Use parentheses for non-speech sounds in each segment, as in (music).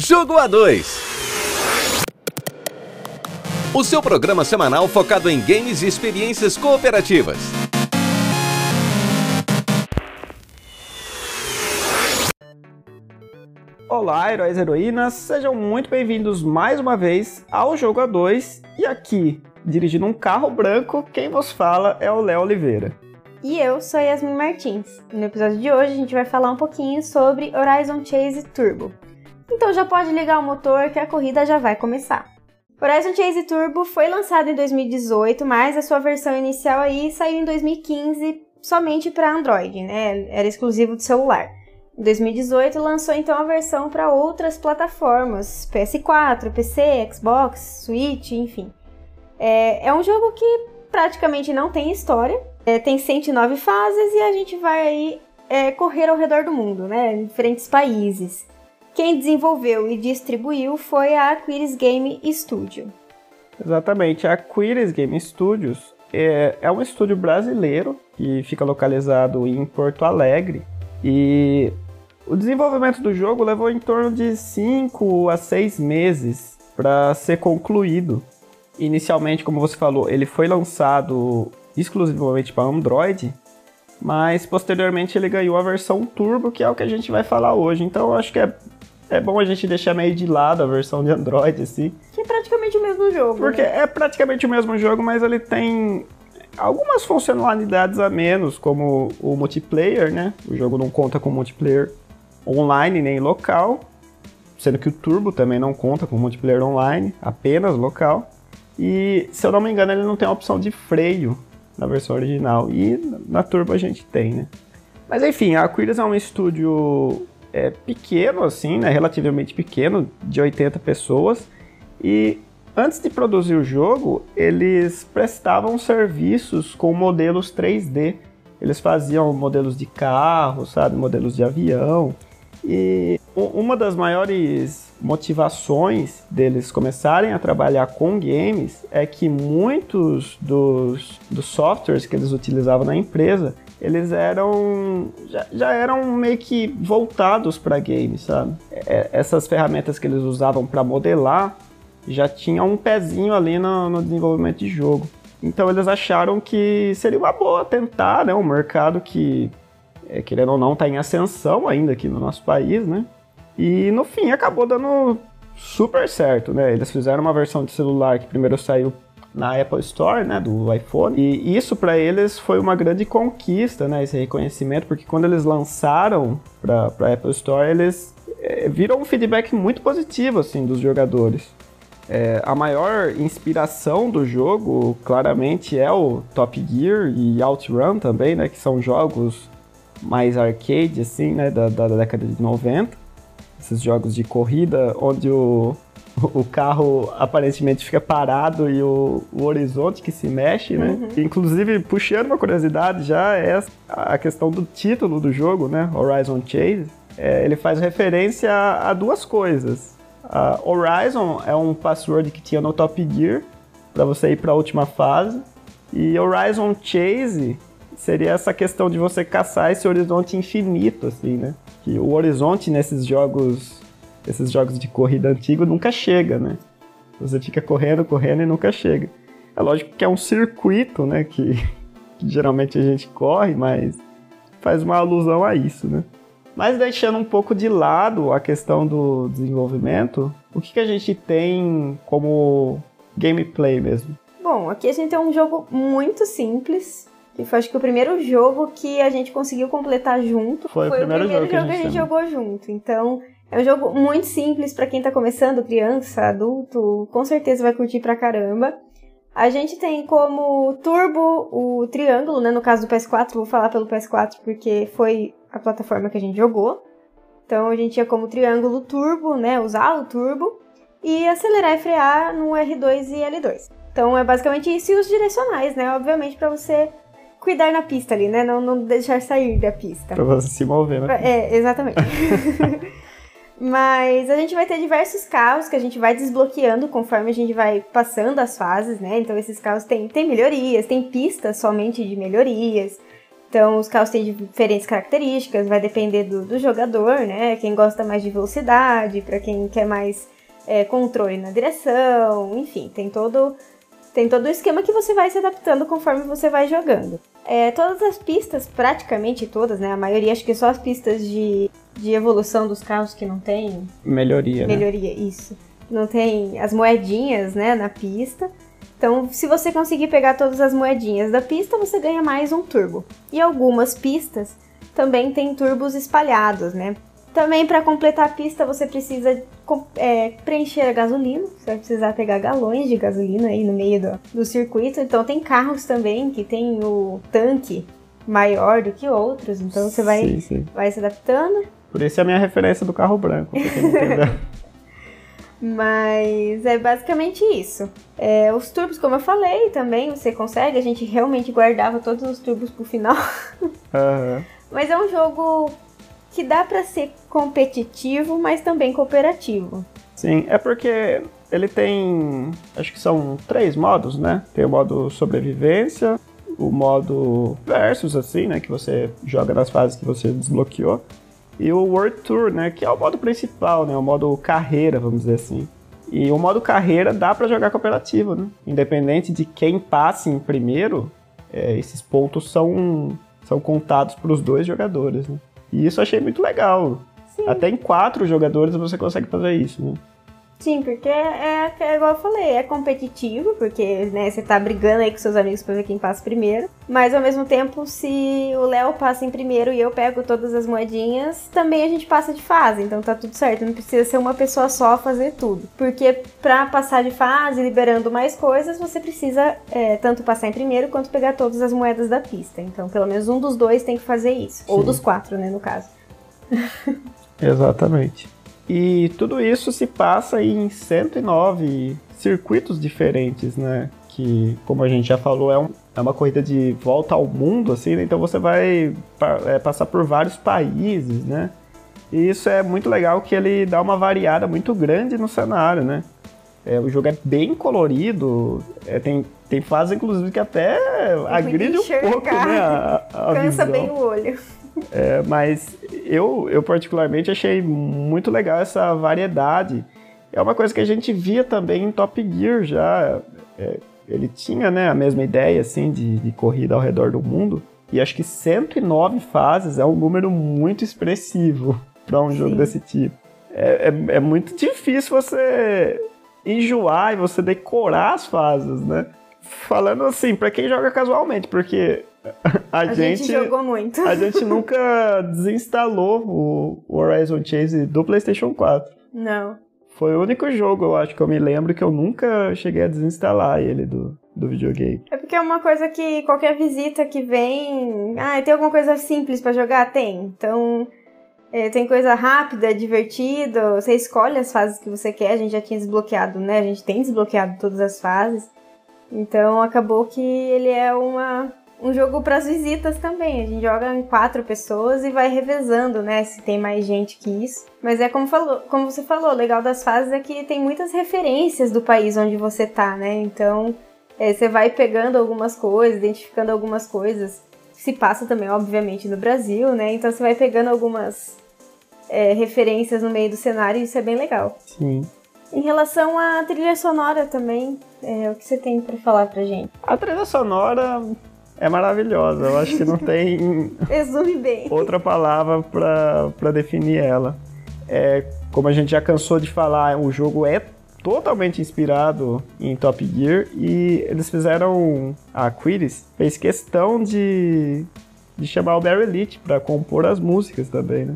Jogo A2. O seu programa semanal focado em games e experiências cooperativas. Olá, heróis e heroínas, sejam muito bem-vindos mais uma vez ao Jogo A2 e aqui, dirigindo um carro branco, quem vos fala é o Léo Oliveira. E eu sou Yasmin Martins. No episódio de hoje a gente vai falar um pouquinho sobre Horizon Chase Turbo. Então já pode ligar o motor que a corrida já vai começar. Horizon Chase Turbo foi lançado em 2018, mas a sua versão inicial aí saiu em 2015 somente para Android, né? Era exclusivo do celular. Em 2018 lançou então a versão para outras plataformas, PS4, PC, Xbox, Switch, enfim. É, é um jogo que praticamente não tem história, é, tem 109 fases e a gente vai aí é, correr ao redor do mundo, né? Em diferentes países. Quem desenvolveu e distribuiu foi a Aquiris Game Studio. Exatamente, a Aquiris Game Studios é, é um estúdio brasileiro que fica localizado em Porto Alegre e o desenvolvimento do jogo levou em torno de 5 a 6 meses para ser concluído. Inicialmente, como você falou, ele foi lançado exclusivamente para Android, mas posteriormente ele ganhou a versão Turbo, que é o que a gente vai falar hoje. Então eu acho que é, é bom a gente deixar meio de lado a versão de Android, assim. Que é praticamente o mesmo jogo. Porque né? é praticamente o mesmo jogo, mas ele tem algumas funcionalidades a menos, como o multiplayer, né? O jogo não conta com multiplayer online nem local, sendo que o Turbo também não conta com multiplayer online, apenas local. E se eu não me engano, ele não tem a opção de freio na versão original. E na Turbo a gente tem, né? Mas enfim, a Aquiles é um estúdio é, pequeno, assim, né? Relativamente pequeno, de 80 pessoas. E antes de produzir o jogo, eles prestavam serviços com modelos 3D. Eles faziam modelos de carro, sabe? Modelos de avião. E uma das maiores motivações deles começarem a trabalhar com games é que muitos dos, dos softwares que eles utilizavam na empresa eles eram já, já eram meio que voltados para games, sabe? É, essas ferramentas que eles usavam para modelar já tinham um pezinho ali no, no, desenvolvimento de jogo. Então eles acharam que seria uma boa tentar, né? Um mercado que é, querendo ou não, está em ascensão ainda aqui no nosso país, né? E no fim acabou dando super certo, né? Eles fizeram uma versão de celular que primeiro saiu na Apple Store, né, do iPhone. E isso para eles foi uma grande conquista, né, esse reconhecimento, porque quando eles lançaram para a Apple Store, eles é, viram um feedback muito positivo assim dos jogadores. É, a maior inspiração do jogo, claramente, é o Top Gear e OutRun também, né, que são jogos mais arcade, assim, né, da, da, década de 90. Esses jogos de corrida onde o, o carro aparentemente fica parado e o, o horizonte que se mexe, né? Uhum. Inclusive, puxando uma curiosidade já, é a questão do título do jogo, né? Horizon Chase. É, ele faz referência a, a duas coisas. A Horizon é um password que tinha no Top Gear para você ir para a última fase. E Horizon Chase seria essa questão de você caçar esse horizonte infinito, assim, né? Que o horizonte nesses jogos, esses jogos de corrida antigo nunca chega, né? Você fica correndo, correndo e nunca chega. É lógico que é um circuito, né? Que, (laughs) que geralmente a gente corre, mas faz uma alusão a isso, né? Mas deixando um pouco de lado a questão do desenvolvimento, o que, que a gente tem como gameplay mesmo? Bom, aqui a gente tem um jogo muito simples, que foi acho que o primeiro jogo que a gente conseguiu completar junto. Foi, foi o primeiro, primeiro jogo, que a gente, a gente jogou junto. Então, é um jogo muito simples para quem tá começando, criança, adulto, com certeza vai curtir pra caramba. A gente tem como turbo o triângulo, né? No caso do PS4, vou falar pelo PS4 porque foi a plataforma que a gente jogou. Então a gente tinha como triângulo turbo, né? Usar o turbo e acelerar e frear no R2 e L2. Então é basicamente isso e os direcionais, né? Obviamente para você cuidar na pista ali, né? Não, não deixar sair da pista. Pra você se mover, né? É, exatamente. (laughs) Mas a gente vai ter diversos carros que a gente vai desbloqueando conforme a gente vai passando as fases, né? Então esses carros têm, têm melhorias, tem pistas somente de melhorias. Então, os carros têm diferentes características, vai depender do, do jogador, né? Quem gosta mais de velocidade, para quem quer mais é, controle na direção, enfim, tem todo, tem todo o esquema que você vai se adaptando conforme você vai jogando. É, todas as pistas, praticamente todas, né? A maioria, acho que só as pistas de, de evolução dos carros que não tem. Melhoria. Né? Melhoria, né? isso. Não tem as moedinhas, né, na pista. Então, se você conseguir pegar todas as moedinhas da pista, você ganha mais um turbo. E algumas pistas também tem turbos espalhados, né? Também para completar a pista você precisa é, preencher a gasolina, você vai precisar pegar galões de gasolina aí no meio do, do circuito. Então tem carros também que tem o tanque maior do que outros, então você vai, sim, sim. vai se adaptando. Por isso é a minha referência do carro branco. (laughs) Mas é basicamente isso. É, os turbos, como eu falei, também você consegue. A gente realmente guardava todos os turbos pro final. (laughs) Uhum. Mas é um jogo que dá para ser competitivo, mas também cooperativo. Sim, é porque ele tem. Acho que são três modos, né? Tem o modo sobrevivência, o modo versus, assim, né? Que você joga nas fases que você desbloqueou e o World Tour, né, que é o modo principal, né, o modo carreira, vamos dizer assim. E o modo carreira dá para jogar cooperativo, né? Independente de quem passe em primeiro, é, esses pontos são, são contados para os dois jogadores, né? E isso eu achei muito legal. Sim. Até em quatro jogadores você consegue fazer isso, né? Sim, porque é, é, igual eu falei, é competitivo, porque né, você tá brigando aí com seus amigos pra ver quem passa primeiro. Mas ao mesmo tempo, se o Léo passa em primeiro e eu pego todas as moedinhas, também a gente passa de fase, então tá tudo certo. Não precisa ser uma pessoa só fazer tudo. Porque pra passar de fase, liberando mais coisas, você precisa é, tanto passar em primeiro quanto pegar todas as moedas da pista. Então, pelo menos um dos dois tem que fazer isso. Sim. Ou dos quatro, né, no caso. (laughs) Exatamente. E tudo isso se passa em 109 circuitos diferentes, né? Que, como a gente já falou, é, um, é uma corrida de volta ao mundo, assim, né? Então você vai é, passar por vários países, né? E isso é muito legal que ele dá uma variada muito grande no cenário, né? É, o jogo é bem colorido, é, tem, tem fase, inclusive, que até agride um pouco, né? A, a Cansa visão. bem o olho. É, mas eu, eu particularmente achei muito legal essa variedade. É uma coisa que a gente via também em Top Gear já. É, ele tinha né, a mesma ideia assim de, de corrida ao redor do mundo. E acho que 109 fases é um número muito expressivo (laughs) para um Sim. jogo desse tipo. É, é, é, muito difícil você enjoar e você decorar as fases, né? Falando assim, para quem joga casualmente, porque a, a gente, gente, jogou muito. A gente nunca desinstalou o Horizon Chase do PlayStation 4. Não. Foi o único jogo, eu acho que eu me lembro que eu nunca cheguei a desinstalar ele do, do videogame. É porque é uma coisa que qualquer visita que vem. Ah, tem alguma coisa simples para jogar? Tem. Então. É, tem coisa rápida, divertida, você escolhe as fases que você quer, a gente já tinha desbloqueado, né? A gente tem desbloqueado todas as fases. Então acabou que ele é uma, um jogo para as visitas também. A gente joga em quatro pessoas e vai revezando, né? Se tem mais gente que isso. Mas é como, falou, como você falou, o legal das fases é que tem muitas referências do país onde você tá, né? Então é, você vai pegando algumas coisas, identificando algumas coisas. Se passa também, obviamente, no Brasil, né? Então você vai pegando algumas é, referências no meio do cenário e isso é bem legal. Sim. Em relação à trilha sonora também, é, o que você tem para falar pra gente? A trilha sonora é maravilhosa. Eu acho que não tem (laughs) Resume bem. outra palavra para definir ela. É, como a gente já cansou de falar, o jogo é totalmente inspirado em Top Gear e eles fizeram a Quiris fez questão de, de chamar o Barry Leach para compor as músicas também, né?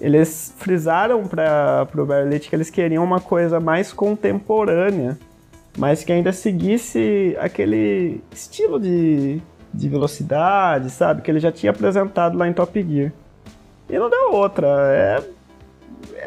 Eles frisaram para o Barry Leach que eles queriam uma coisa mais contemporânea, mas que ainda seguisse aquele estilo de de velocidade, sabe? Que ele já tinha apresentado lá em Top Gear. E não deu outra. É,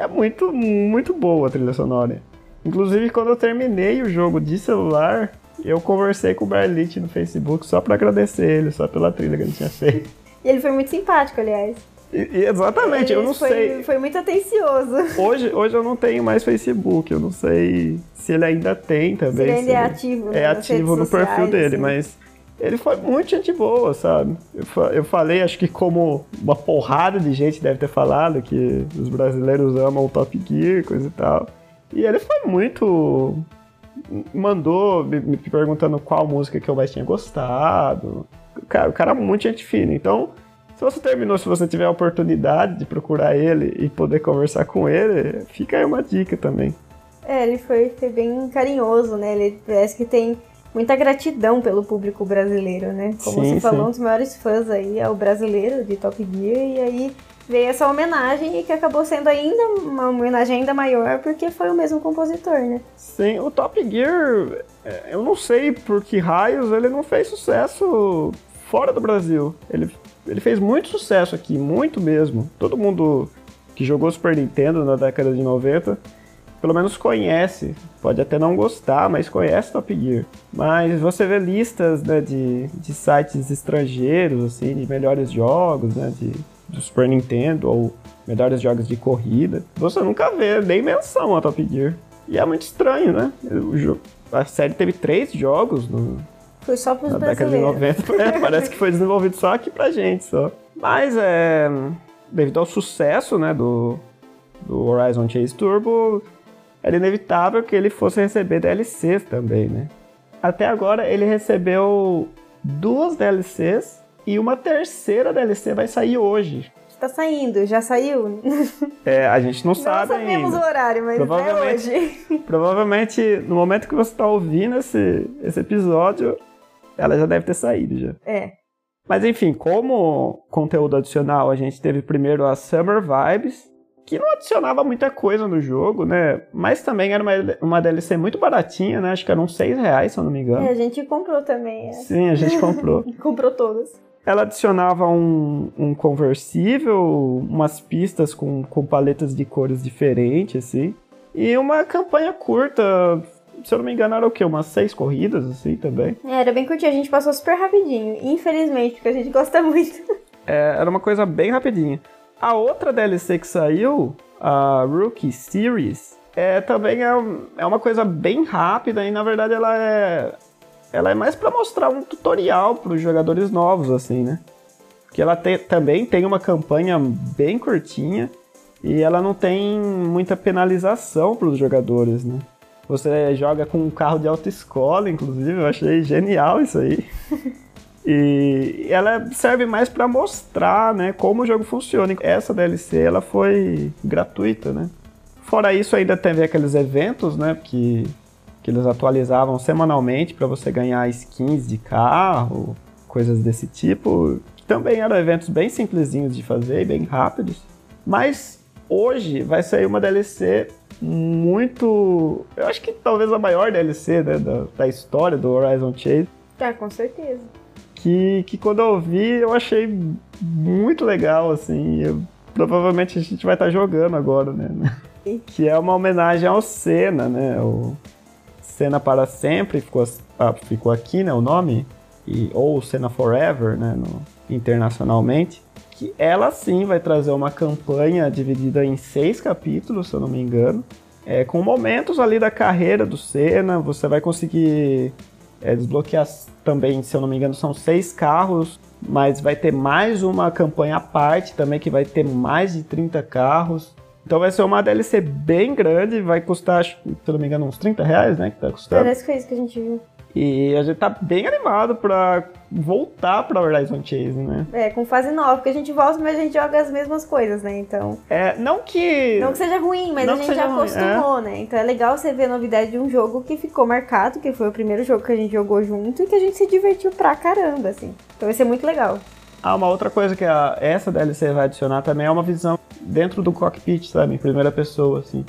é muito, muito boa a trilha sonora. Inclusive, quando eu terminei o jogo de celular, eu conversei com o Barlit no Facebook só para agradecer ele, só pela trilha que ele tinha feito. (laughs) E ele foi muito simpático, aliás. E, exatamente, ele eu não foi, sei. Foi muito atencioso. Hoje, hoje eu não tenho mais Facebook, eu não sei se ele ainda tem também. Se ele ainda é ativo. É ativo no perfil dele, mas ele foi muito gente boa, sabe? Eu, eu falei, acho que como uma porrada de gente deve ter falado, que os brasileiros amam o Top Gear, coisa e tal. E ele foi muito. Mandou me, me perguntando qual música que eu mais tinha gostado. Cara, o cara é muito gente fina. Então, se você terminou, se você tiver a oportunidade de procurar ele e poder conversar com ele, fica aí uma dica também. É, ele foi, foi bem carinhoso, né? Ele parece que tem muita gratidão pelo público brasileiro, né? Como sim, você falou, um dos maiores fãs aí é o brasileiro de Top Gear, e aí veio essa homenagem e que acabou sendo ainda uma homenagem ainda maior porque foi o mesmo compositor, né? Sim, o Top Gear, é, eu não sei por que raios ele não fez sucesso fora do Brasil. Ele, ele fez muito sucesso aqui, muito mesmo. Todo mundo que jogou Super Nintendo na década de 90 pelo menos conhece. Pode até não gostar, mas conhece Top Gear. Mas você vê listas né, de, de sites estrangeiros, assim, de melhores jogos, né, de, do Super Nintendo ou melhores jogos de corrida. Você nunca vê nem menção a Top Gear. E é muito estranho, né? O jogo, a série teve três jogos no, foi só na década de 90. (laughs) É, parece que foi desenvolvido só aqui pra gente, só. Mas é devido ao sucesso, né, do, do Horizon Chase Turbo, era inevitável que ele fosse receber DLCs também, né? Até agora ele recebeu duas DLCs e uma terceira DLC vai sair hoje. Está saindo, já saiu? É, a gente não, não sabe ainda. Não sabemos o horário, mas provavelmente, é hoje. Provavelmente, no momento que você está ouvindo esse, esse episódio, ela já deve ter saído já. É. Mas enfim, como conteúdo adicional, a gente teve primeiro a Summer Vibes, que não adicionava muita coisa no jogo, né? Mas também era uma, uma DLC muito baratinha, né? Acho que eram uns 6 reais, se eu não me engano. É, a gente comprou também. É. Sim, a gente comprou. (laughs) comprou todas. Ela adicionava um, um conversível, umas pistas com, com paletas de cores diferentes, assim. E uma campanha curta, se eu não me engano, era o quê? Umas seis corridas, assim, também. É, era bem curtinho, a gente passou super rapidinho. Infelizmente, porque a gente gosta (laughs) muito. É, era uma coisa bem rapidinha. A outra DLC que saiu, a Rookie Series, é, também é, é uma coisa bem rápida e na verdade ela é ela é mais para mostrar um tutorial para os jogadores novos assim, né? Que ela te, também tem uma campanha bem curtinha e ela não tem muita penalização para os jogadores, né? Você joga com um carro de autoescola, inclusive, eu achei genial isso aí. (laughs) E ela serve mais para mostrar, né, como o jogo funciona. Essa DLC ela foi gratuita, né? Fora isso, ainda teve aqueles eventos, né, que, que eles atualizavam semanalmente para você ganhar skins de carro, coisas desse tipo. Também eram eventos bem simplesinhos de fazer e bem rápidos. Mas hoje vai sair uma DLC muito. Eu acho que talvez a maior DLC né, da, da história do Horizon Chase. Ah, com certeza que, que quando eu vi eu achei muito legal, assim. Eu, provavelmente a gente vai estar tá jogando agora, né? (laughs) que é uma homenagem ao Senna, né? O Senna para sempre ficou, ah, ficou aqui, né? O nome e ou Senna Forever, né? No, internacionalmente. Que ela sim vai trazer uma campanha dividida em seis capítulos, se eu não me engano. É, com momentos ali da carreira do Senna, você vai conseguir é, desbloquear também, se eu não me engano, são seis carros, mas vai ter mais uma campanha à parte também que vai ter mais de 30 carros. Então vai ser uma DLC bem grande, vai custar, se eu não me engano, uns 30 reais, né? Que tá custando. Parece que foi isso que a gente viu. E a gente tá bem animado pra voltar pra Horizon Chase, né? É, com fase nova, porque a gente volta, mas a gente joga as mesmas coisas, né? Então. É, não que. Não que seja ruim, mas a gente já acostumou, é. né? Então é legal você ver a novidade de um jogo que ficou marcado, que foi o primeiro jogo que a gente jogou junto e que a gente se divertiu pra caramba, assim. Então vai ser muito legal. Ah, uma outra coisa que a, essa DLC vai adicionar também é uma visão dentro do cockpit, sabe? Em primeira pessoa, assim.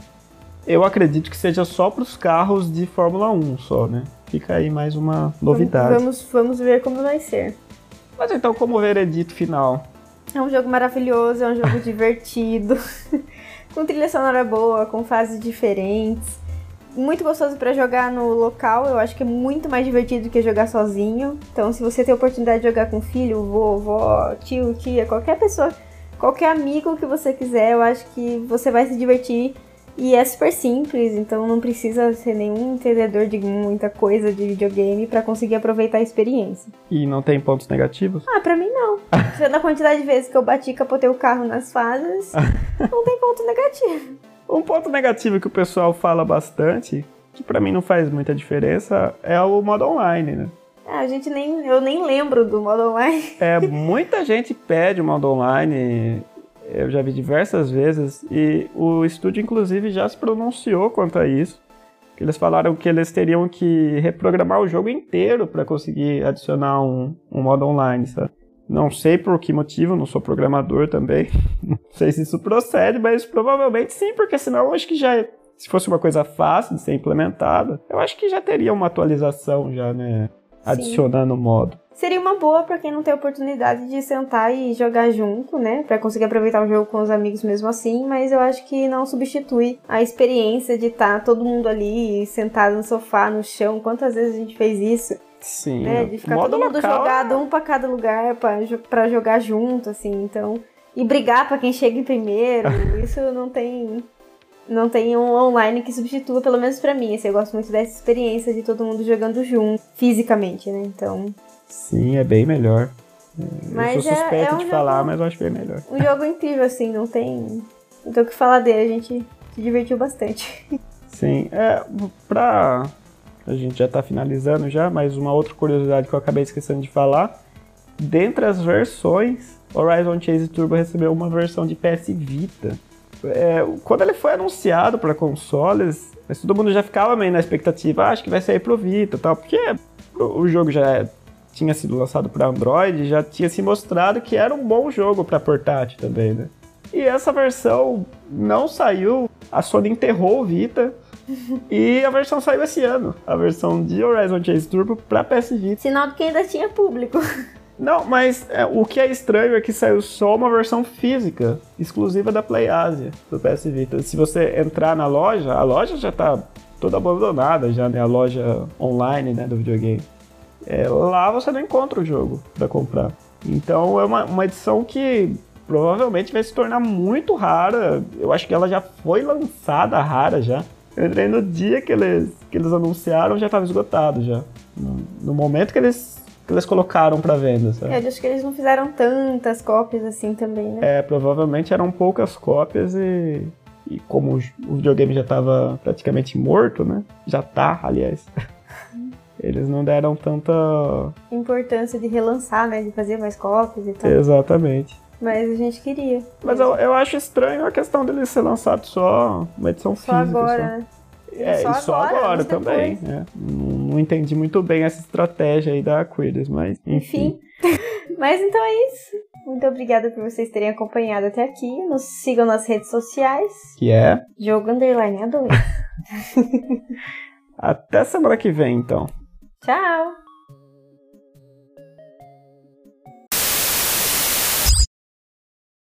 Eu acredito que seja só para os carros de Fórmula 1 só, né? Fica aí mais uma novidade. Vamos, vamos ver como vai ser. Mas então, como veredito final? É um jogo maravilhoso, é um jogo (laughs) divertido, (laughs) com trilha sonora boa, com fases diferentes. Muito gostoso para jogar no local, eu acho que é muito mais divertido do que jogar sozinho. Então, se você tem a oportunidade de jogar com filho, vovó, tio, tia, qualquer pessoa, qualquer amigo que você quiser, eu acho que você vai se divertir E é super simples, então não precisa ser nenhum entendedor de muita coisa de videogame para conseguir aproveitar a experiência. E não tem pontos negativos? Ah, pra mim não. (laughs) da quantidade de vezes que eu bati e capotei o carro nas fases, (laughs) não tem ponto negativo. Um ponto negativo que o pessoal fala bastante, que para mim não faz muita diferença, é o modo online, né? É, a gente nem. Eu nem lembro do modo online. É, (laughs) muita gente pede o modo online. Eu já vi diversas vezes. E o estúdio, inclusive, já se pronunciou quanto a isso. Eles falaram que eles teriam que reprogramar o jogo inteiro para conseguir adicionar um, um modo online, sabe? Não sei por que motivo, não sou programador também. (laughs) Não sei se isso procede, mas provavelmente sim, porque senão acho que já se fosse uma coisa fácil de ser implementada, eu acho que já teria uma atualização já, né? Adicionando modo. Seria uma boa para quem não tem oportunidade de sentar e jogar junto, né? Para conseguir aproveitar o jogo com os amigos mesmo assim, mas eu acho que não substitui a experiência de estar tá todo mundo ali sentado no sofá, no chão. Quantas vezes a gente fez isso? Sim. Né? De ficar todo mundo local... jogado, um para cada lugar para jogar junto, assim. Então, e brigar para quem chega em primeiro, (laughs) isso não tem não tem um online que substitua, pelo menos para mim. Assim, eu gosto muito dessa experiência de todo mundo jogando junto, fisicamente, né? Então. Sim, é bem melhor. Mas eu sou suspeito é, é um de jogo, falar, mas eu acho bem melhor. Um jogo incrível, assim, não tem. Não tem o que falar dele, a gente se divertiu bastante. Sim, é, pra. A gente já tá finalizando já, mas uma outra curiosidade que eu acabei esquecendo de falar. Dentre as versões, Horizon Chase Turbo recebeu uma versão de PS Vita é, quando ele foi anunciado para consoles, todo mundo já ficava meio na expectativa, ah, acho que vai sair pro Vita e tal, porque o jogo já tinha sido lançado para Android, já tinha se mostrado que era um bom jogo para portátil também, né? E essa versão não saiu, a Sony enterrou o Vita. (laughs) e a versão saiu esse ano, a versão de Horizon Chase Turbo para PS Vita. Sinal de que ainda tinha público. Não, mas é, o que é estranho é que saiu só uma versão física, exclusiva da PlayAsia, do PS Vita. Se você entrar na loja, a loja já tá toda abandonada já, né? A loja online, né, do videogame. É, lá você não encontra o jogo para comprar. Então é uma, uma edição que provavelmente vai se tornar muito rara. Eu acho que ela já foi lançada rara já. Eu entrei no dia que eles, que eles anunciaram, já estava esgotado já. No, no momento que eles que eles colocaram para venda, sabe? É, eu acho que eles não fizeram tantas cópias assim também, né? É, provavelmente eram poucas cópias e, e como o videogame já estava praticamente morto, né? Já tá, aliás. (laughs) eles não deram tanta importância de relançar, né? De fazer mais cópias e tal. Exatamente. Mas a gente queria. Mas eu, eu acho estranho a questão dele ser lançado só uma edição só física. Agora, só. Né? É, só, só agora, agora também. É. Não, não, entendi muito bem essa estratégia aí da Quidditch, mas enfim. enfim. (laughs) mas então é isso. Muito obrigada por vocês terem acompanhado até aqui. Nos sigam nas redes sociais. Que é? Jogo Underline A2. (laughs) até semana que vem, então. Tchau!